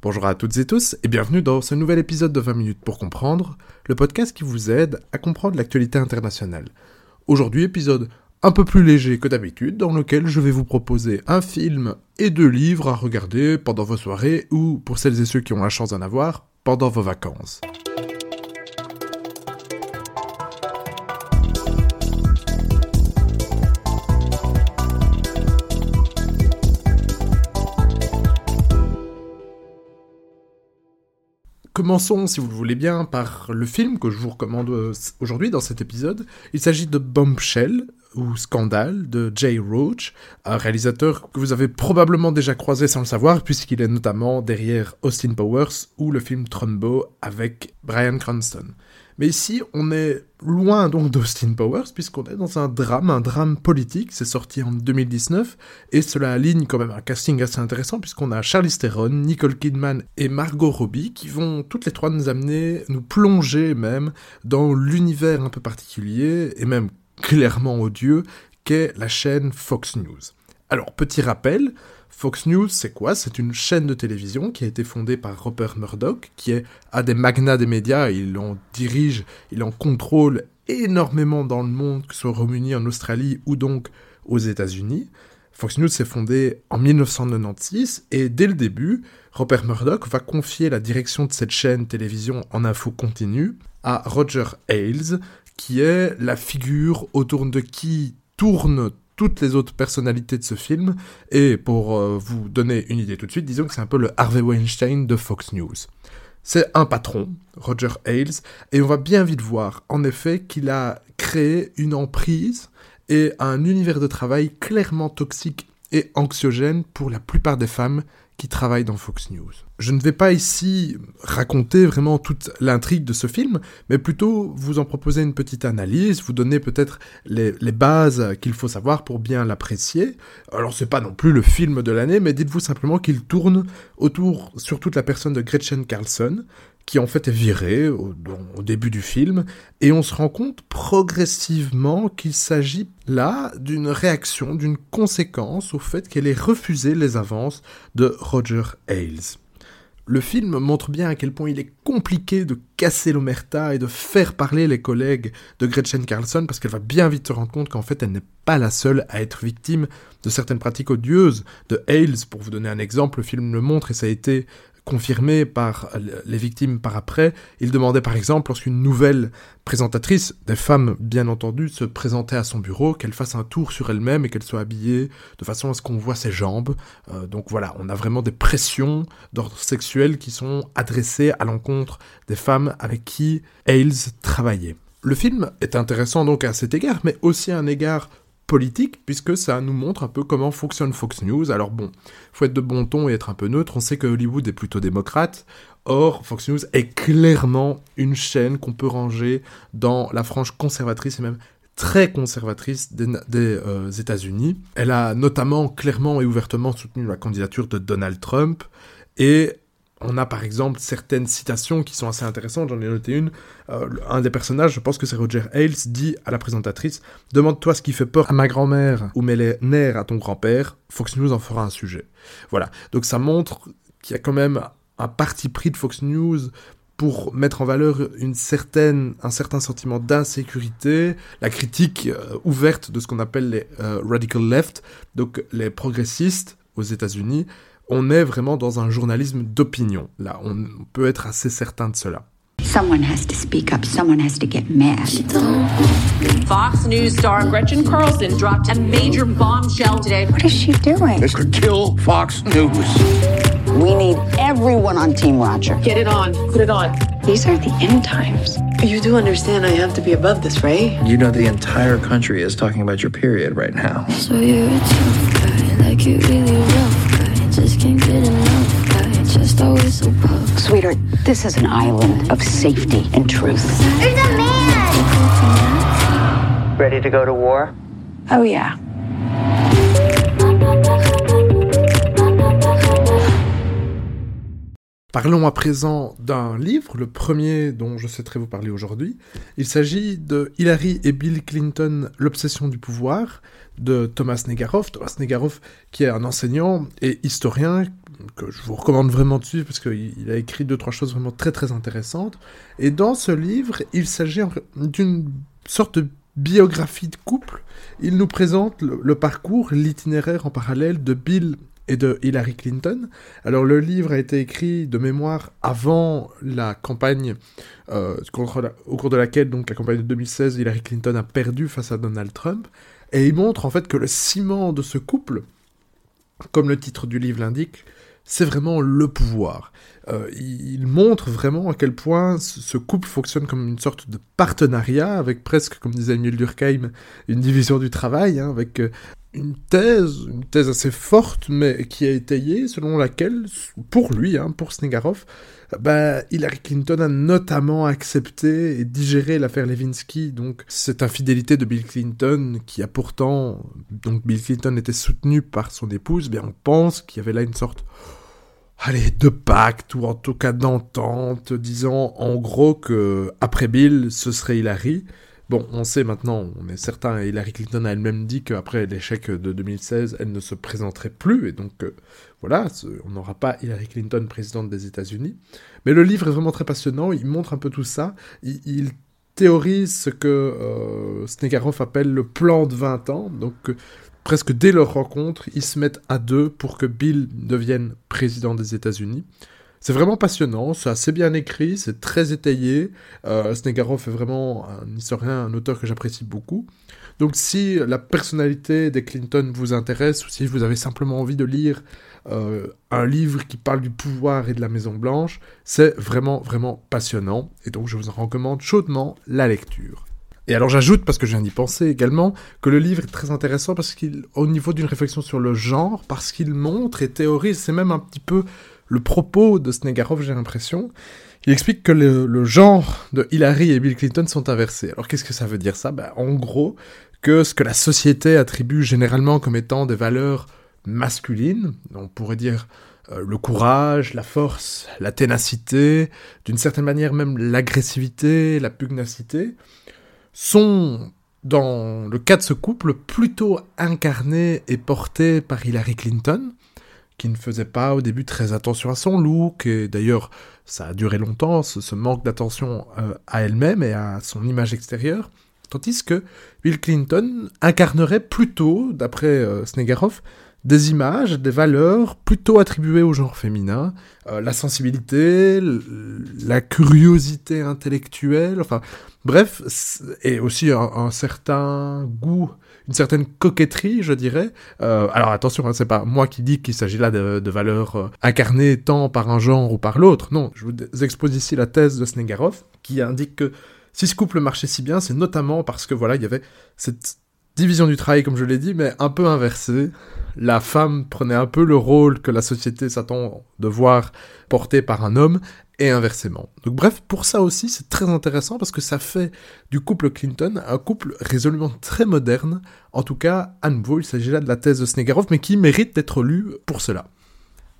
Bonjour à toutes et tous et bienvenue dans ce nouvel épisode de 20 minutes pour comprendre, le podcast qui vous aide à comprendre l'actualité internationale. Aujourd'hui, épisode un peu plus léger que d'habitude, dans lequel je vais vous proposer un film et deux livres à regarder pendant vos soirées ou, pour celles et ceux qui ont la chance d'en avoir, pendant vos vacances. Commençons, si vous le voulez bien, par le film que je vous recommande euh, aujourd'hui dans cet épisode. Il s'agit de Bombshell, ou Scandale, de Jay Roach, un réalisateur que vous avez probablement déjà croisé sans le savoir, puisqu'il est notamment derrière Austin Powers ou le film Trumbo avec Brian Cranston. Mais ici, on est loin donc d'Austin Powers, puisqu'on est dans un drame, un drame politique, c'est sorti en 2019, et cela aligne quand même un casting assez intéressant, puisqu'on a Charlize Theron, Nicole Kidman et Margot Robbie, qui vont toutes les trois nous amener, nous plonger même, dans l'univers un peu particulier, et même clairement odieux, qu'est la chaîne Fox News. Alors, petit rappel, Fox News, c'est quoi? C'est une chaîne de télévision qui a été fondée par Rupert Murdoch, qui est un des magnats des médias, il en dirige, il en contrôle énormément dans le monde, que ce soit au Royaume-Uni, en Australie ou donc aux États-Unis. Fox News s'est fondée en 1996 et dès le début, Rupert Murdoch va confier la direction de cette chaîne télévision en info continue à Roger Ailes, qui est la figure autour de qui tourne toutes les autres personnalités de ce film. Et pour euh, vous donner une idée tout de suite, disons que c'est un peu le Harvey Weinstein de Fox News. C'est un patron, Roger Ailes, et on va bien vite voir, en effet, qu'il a créé une emprise et un univers de travail clairement toxique et anxiogène pour la plupart des femmes qui travaillent dans Fox News. Je ne vais pas ici raconter vraiment toute l'intrigue de ce film, mais plutôt vous en proposer une petite analyse, vous donner peut-être les, bases qu'il faut savoir pour bien l'apprécier. Alors c'est pas non plus le film de l'année, mais dites-vous simplement qu'il tourne autour sur toute la personne de Gretchen Carlson, qui en fait est virée au, début du film, et on se rend compte progressivement qu'il s'agit là d'une réaction, d'une conséquence au fait qu'elle ait refusé les avances de Roger Ailes. Le film montre bien à quel point il est compliqué de casser l'omerta et de faire parler les collègues de Gretchen Carlson parce qu'elle va bien vite se rendre compte qu'en fait elle n'est pas la seule à être victime de certaines pratiques odieuses de Ailes. Pour vous donner un exemple, le film le montre et ça a été confirmé par les victimes par après. Il demandait par exemple, lorsqu'une nouvelle présentatrice, des femmes bien entendu, se présentait à son bureau, qu'elle fasse un tour sur elle-même et qu'elle soit habillée de façon à ce qu'on voit ses jambes. Euh, donc voilà, on a vraiment des pressions d'ordre sexuel qui sont adressées à l'encontre des femmes avec qui Ailes travaillait. Le film est intéressant donc à cet égard, mais aussi à un égard politique, puisque ça nous montre un peu comment fonctionne Fox News. Alors bon, faut être de bon ton et être un peu neutre, on sait que Hollywood est plutôt démocrate, or Fox News est clairement une chaîne qu'on peut ranger dans la frange conservatrice et même très conservatrice des, euh, États-Unis. Elle a notamment clairement et ouvertement soutenu la candidature de Donald Trump, et on a par exemple certaines citations qui sont assez intéressantes, j'en ai noté une. Euh, un des personnages, je pense que c'est Roger Ailes, dit à la présentatrice Demande-toi ce qui fait peur à ma grand-mère ou met les nerfs à ton grand-père, Fox News en fera un sujet. Voilà, donc ça montre qu'il y a quand même un parti pris de Fox News pour mettre en valeur une certaine, un certain sentiment d'insécurité, la critique euh, ouverte de ce qu'on appelle les euh, radical left, donc les progressistes aux États-Unis, on est vraiment dans un journalisme d'opinion. Là, on peut être assez certain de cela. Someone has to speak up. Someone has to get mad. Fox News star Gretchen Carlson dropped a major bombshell today. What is she doing? This could kill Fox News. We need everyone on Team Roger. Get it on. Put it on. These are the end times. You do understand I have to be above this, right? You know the entire country is talking about your period right now. So you're a tough guy, like you really rough. Just can't get enough. I just always so puffed. Sweetheart, this is an island of safety and truth. There's a man! Ready to go to war? Oh, yeah. Parlons à présent d'un livre, le premier dont je souhaiterais vous parler aujourd'hui. Il s'agit de Hillary et Bill Clinton, L'obsession du pouvoir, de Thomas Negaroff. Thomas Negaroff, qui est un enseignant et historien, que je vous recommande vraiment de suivre parce qu'il a écrit deux, trois choses vraiment très très intéressantes. Et dans ce livre, il s'agit d'une sorte de biographie de couple. Il nous présente le, le parcours, l'itinéraire en parallèle de Bill et de Hillary Clinton. Alors le livre a été écrit de mémoire avant la campagne euh, au cours de laquelle donc la campagne de 2016 Hillary Clinton a perdu face à Donald Trump et il montre en fait que le ciment de ce couple, comme le titre du livre l'indique, c'est vraiment le pouvoir. Euh, il montre vraiment à quel point ce couple fonctionne comme une sorte de partenariat, avec presque, comme disait Emile Durkheim, une division du travail, hein, avec euh, une thèse, une thèse assez forte, mais qui a étayé, selon laquelle, pour lui, hein, pour Snegarov, bah, Hillary Clinton a notamment accepté et digéré l'affaire Levinsky, donc cette infidélité de Bill Clinton, qui a pourtant, donc Bill Clinton était soutenu par son épouse, bien on pense qu'il y avait là une sorte allez, de pacte, ou en tout cas d'entente, disant en gros que après Bill, ce serait Hillary. Bon, on sait maintenant, on est certain, Hillary Clinton a elle-même dit qu'après l'échec de 2016, elle ne se présenterait plus, et donc euh, voilà, on n'aura pas Hillary Clinton présidente des États-Unis. Mais le livre est vraiment très passionnant, il montre un peu tout ça, il, théorise ce que euh, appelle le plan de 20 ans, donc euh, presque dès leur rencontre, ils se mettent à deux pour que Bill devienne président des États-Unis. C'est vraiment passionnant, c'est assez bien écrit, c'est très étayé. Euh, Snegarov est vraiment un historien, un auteur que j'apprécie beaucoup. Donc si la personnalité des Clinton vous intéresse, ou si vous avez simplement envie de lire euh, un livre qui parle du pouvoir et de la Maison Blanche, c'est vraiment, vraiment passionnant. Et donc je vous en recommande chaudement la lecture. Et alors j'ajoute, parce que je viens d'y penser également, que le livre est très intéressant parce qu'il, au niveau d'une réflexion sur le genre, parce qu'il montre et théorise, c'est même un petit peu le propos de Snegarov, j'ai l'impression. Il explique que le, genre de Hillary et Bill Clinton sont inversés. Alors qu'est-ce que ça veut dire ça? Ben, En gros, que ce que la société attribue généralement comme étant des valeurs masculines, on pourrait dire euh, le courage, la force, la ténacité, d'une certaine manière même l'agressivité, la pugnacité, sont, dans le cas de ce couple, plutôt incarnés et portés par Hillary Clinton, qui ne faisait pas au début très attention à son look, et d'ailleurs ça a duré longtemps, ce, manque d'attention euh, à elle-même et à son image extérieure, tandis que Bill Clinton incarnerait plutôt, d'après euh, Snegarov, des images, des valeurs plutôt attribuées au genre féminin, euh, la sensibilité, la curiosité intellectuelle, enfin bref, et aussi un, certain goût, une certaine coquetterie, je dirais. Euh, alors attention, hein, c'est pas moi qui dis qu'il s'agit là de, valeurs euh, incarnées tant par un genre ou par l'autre. Non, je vous expose ici la thèse de Snegarov qui indique que si ce couple marchait si bien, c'est notamment parce que voilà, il y avait cette division du travail, comme je l'ai dit, mais un peu inversée la femme prenait un peu le rôle que la société s'attend de voir porté par un homme, et inversement. Donc bref, pour ça aussi, c'est très intéressant parce que ça fait du couple Clinton un couple résolument très moderne. En tout cas, à nouveau, il s'agit là de la thèse de Snegarov, mais qui mérite d'être lu pour cela.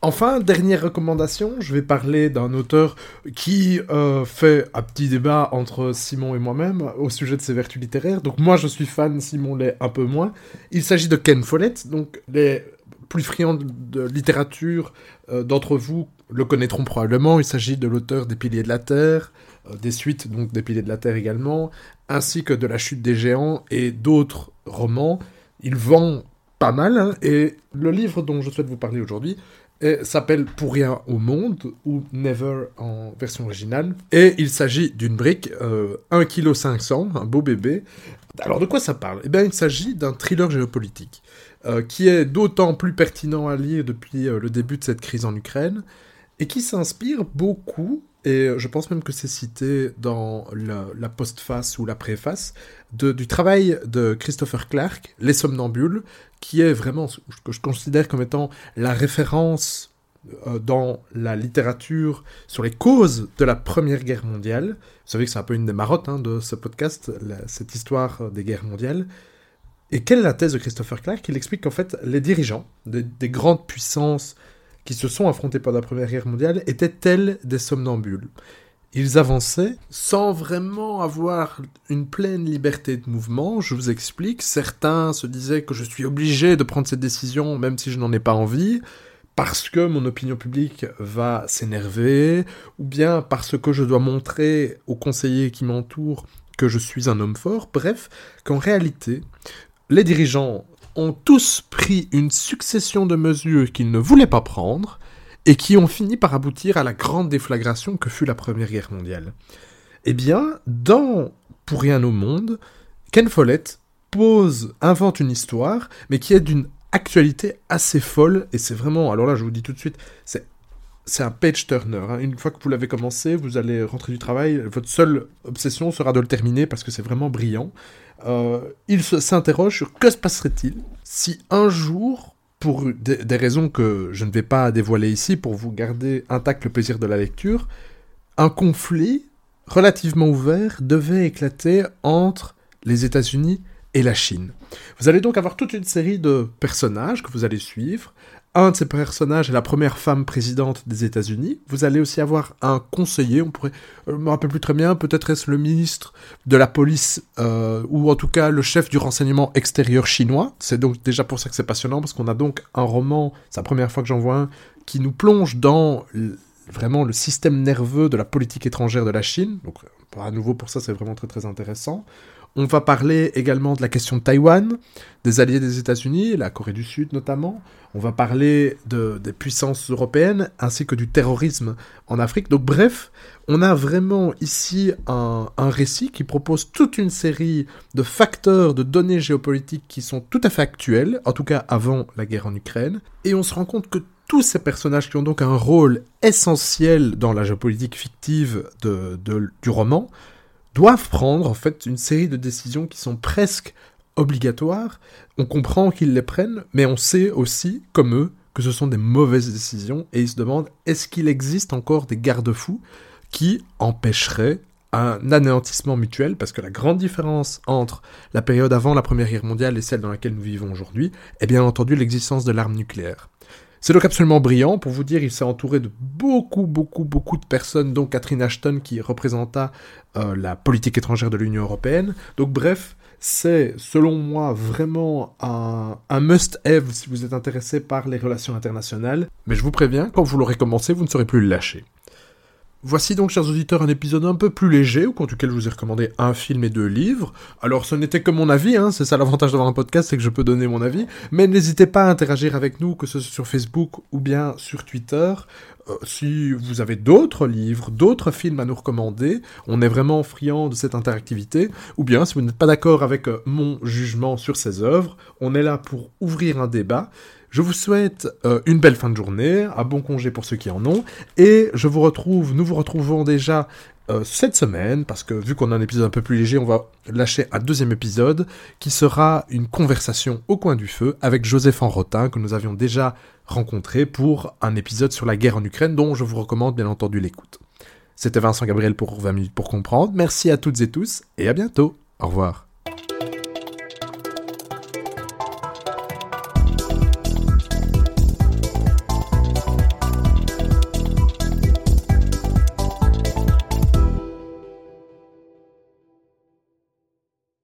Enfin, dernière recommandation, je vais parler d'un auteur qui euh, fait un petit débat entre Simon et moi-même au sujet de ses vertus littéraires. Donc moi je suis fan, Simon l'est un peu moins. Il s'agit de Ken Follett, donc les plus friands de littérature euh, d'entre vous le connaîtront probablement. Il s'agit de l'auteur des Piliers de la Terre, euh, des suites donc des Piliers de la Terre également, ainsi que de La Chute des Géants et d'autres romans. Il vend pas mal, hein, et le livre dont je souhaite vous parler aujourd'hui s'appelle Pour rien au monde, ou Never en version originale. Et il s'agit d'une brique, euh, 1,5 kg, un beau bébé. Alors de quoi ça parle? Eh bien il s'agit d'un thriller géopolitique, euh, qui est d'autant plus pertinent à lire depuis euh, le début de cette crise en Ukraine, et qui s'inspire beaucoup, et je pense même que c'est cité dans la, postface ou la préface, du travail de Christopher Clark, Les Somnambules, qui est vraiment ce que je considère comme étant la référence euh, dans la littérature sur les causes de la Première Guerre mondiale. Vous savez que c'est un peu une des marottes hein, de ce podcast, cette histoire des guerres mondiales. Et quelle est la thèse de Christopher Clark Il explique qu'en fait, les dirigeants des, grandes puissances qui se sont affrontés pendant la Première Guerre mondiale étaient tels des somnambules. Ils avançaient sans vraiment avoir une pleine liberté de mouvement, je vous explique. Certains se disaient que je suis obligé de prendre cette décision même si je n'en ai pas envie, parce que mon opinion publique va s'énerver, ou bien parce que je dois montrer aux conseillers qui m'entourent que je suis un homme fort. Bref, qu'en réalité, les dirigeants ont tous pris une succession de mesures qu'ils ne voulaient pas prendre, et qui ont fini par aboutir à la grande déflagration que fut la Première Guerre mondiale. Eh bien, dans Pour rien au monde, Ken Follett pose, invente une histoire, mais qui est d'une actualité assez folle, et c'est vraiment, alors là je vous dis tout de suite, c'est c'est un page turner. Hein. Une fois que vous l'avez commencé, vous allez rentrer du travail. Votre seule obsession sera de le terminer parce que c'est vraiment brillant. Euh, il s'interroge sur que se passerait-il si un jour pour des, raisons que je ne vais pas dévoiler ici pour vous garder intact le plaisir de la lecture, un conflit relativement ouvert devait éclater entre les États-Unis et la Chine. Vous allez donc avoir toute une série de personnages que vous allez suivre, un de ces personnages est la première femme présidente des États-Unis. Vous allez aussi avoir un conseiller, on pourrait, je me rappelle plus très bien, peut-être est-ce le ministre de la police euh, ou en tout cas le chef du renseignement extérieur chinois. C'est donc déjà pour ça que c'est passionnant parce qu'on a donc un roman, c'est la première fois que j'en vois un, qui nous plonge dans vraiment le système nerveux de la politique étrangère de la Chine. Donc à nouveau pour ça c'est vraiment très très intéressant. On va parler également de la question de Taïwan, des alliés des États-Unis, la Corée du Sud notamment. On va parler de, des puissances européennes ainsi que du terrorisme en Afrique. Donc bref, on a vraiment ici un, récit qui propose toute une série de facteurs, de données géopolitiques qui sont tout à fait actuels, en tout cas avant la guerre en Ukraine. Et on se rend compte que tous ces personnages qui ont donc un rôle essentiel dans la géopolitique fictive du roman doivent prendre en fait une série de décisions qui sont presque obligatoires. On comprend qu'ils les prennent, mais on sait aussi, comme eux, que ce sont des mauvaises décisions et ils se demandent est-ce qu'il existe encore des garde-fous qui empêcheraient un anéantissement mutuel, parce que la grande différence entre la période avant la Première Guerre mondiale et celle dans laquelle nous vivons aujourd'hui est bien entendu l'existence de l'arme nucléaire. C'est donc absolument brillant. Pour vous dire, il s'est entouré de beaucoup, beaucoup, beaucoup de personnes, dont Catherine Ashton qui représenta euh, la politique étrangère de l'Union européenne. Donc bref, c'est selon moi vraiment un, un must-have si vous êtes intéressé par les relations internationales. Mais je vous préviens, quand vous l'aurez commencé, vous ne saurez plus le lâcher. Voici donc, chers auditeurs, un épisode un peu plus léger, au cours duquel je vous ai recommandé un film et deux livres. Alors, ce n'était que mon avis, hein, c'est ça l'avantage d'avoir un podcast, c'est que je peux donner mon avis. Mais n'hésitez pas à interagir avec nous, que ce soit sur Facebook ou bien sur Twitter. Euh, si vous avez d'autres livres, d'autres films à nous recommander, on est vraiment friand de cette interactivité. Ou bien, si vous n'êtes pas d'accord avec euh, mon jugement sur ces œuvres, on est là pour ouvrir un débat. Je vous souhaite euh, une belle fin de journée, un bon congé pour ceux qui en ont, et je vous retrouve, nous vous retrouvons déjà euh, cette semaine, parce que vu qu'on a un épisode un peu plus léger, on va lâcher un deuxième épisode qui sera une conversation au coin du feu avec Joseph Enrotin que nous avions déjà rencontré pour un épisode sur la guerre en Ukraine dont je vous recommande bien entendu l'écoute. C'était Vincent Gabriel pour 20 minutes pour comprendre. Merci à toutes et tous et à bientôt. Au revoir.